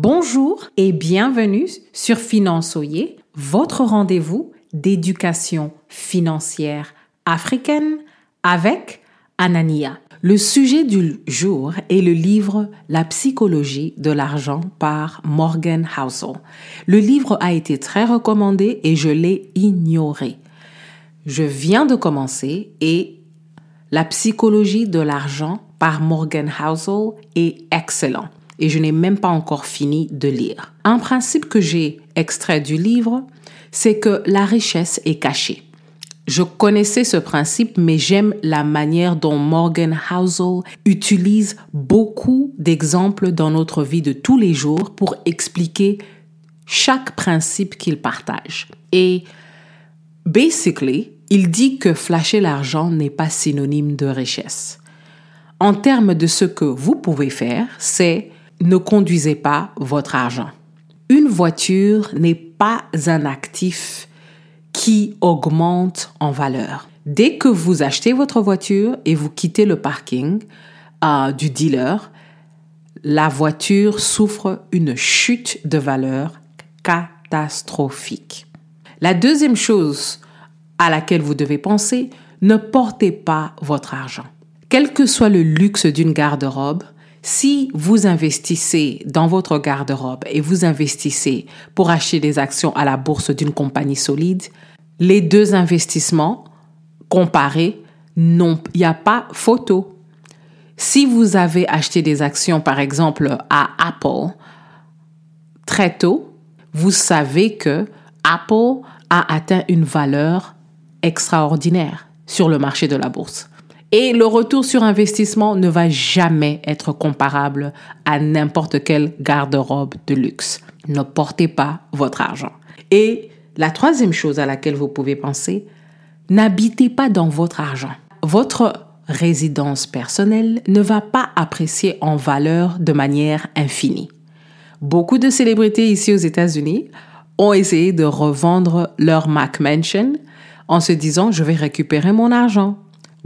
Bonjour et bienvenue sur Finançoyer, votre rendez-vous d'éducation financière africaine avec Anania. Le sujet du jour est le livre La psychologie de l'argent par Morgan Housel. Le livre a été très recommandé et je l'ai ignoré. Je viens de commencer et La psychologie de l'argent par Morgan Housel est excellent et je n'ai même pas encore fini de lire. Un principe que j'ai extrait du livre, c'est que la richesse est cachée. Je connaissais ce principe, mais j'aime la manière dont Morgan Housel utilise beaucoup d'exemples dans notre vie de tous les jours pour expliquer chaque principe qu'il partage. Et basically, il dit que flasher l'argent n'est pas synonyme de richesse. En termes de ce que vous pouvez faire, c'est ne conduisez pas votre argent. Une voiture n'est pas un actif qui augmente en valeur. Dès que vous achetez votre voiture et vous quittez le parking euh, du dealer, la voiture souffre une chute de valeur catastrophique. La deuxième chose à laquelle vous devez penser, ne portez pas votre argent. Quel que soit le luxe d'une garde-robe, si vous investissez dans votre garde-robe et vous investissez pour acheter des actions à la bourse d'une compagnie solide, les deux investissements comparés, il n'y a pas photo. Si vous avez acheté des actions, par exemple, à Apple, très tôt, vous savez que Apple a atteint une valeur extraordinaire sur le marché de la bourse. Et le retour sur investissement ne va jamais être comparable à n'importe quel garde-robe de luxe. Ne portez pas votre argent. Et la troisième chose à laquelle vous pouvez penser, n'habitez pas dans votre argent. Votre résidence personnelle ne va pas apprécier en valeur de manière infinie. Beaucoup de célébrités ici aux États-Unis ont essayé de revendre leur Mac Mansion en se disant je vais récupérer mon argent.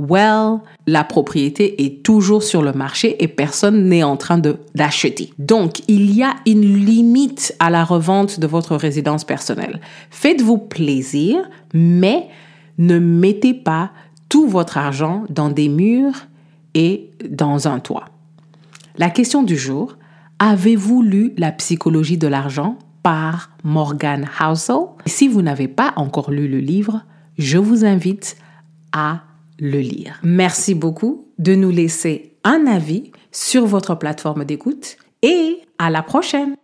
Well, la propriété est toujours sur le marché et personne n'est en train d'acheter. Donc, il y a une limite à la revente de votre résidence personnelle. Faites-vous plaisir, mais ne mettez pas tout votre argent dans des murs et dans un toit. La question du jour, avez-vous lu La psychologie de l'argent par Morgan Housel? Si vous n'avez pas encore lu le livre, je vous invite à le lire. Merci beaucoup de nous laisser un avis sur votre plateforme d'écoute et à la prochaine.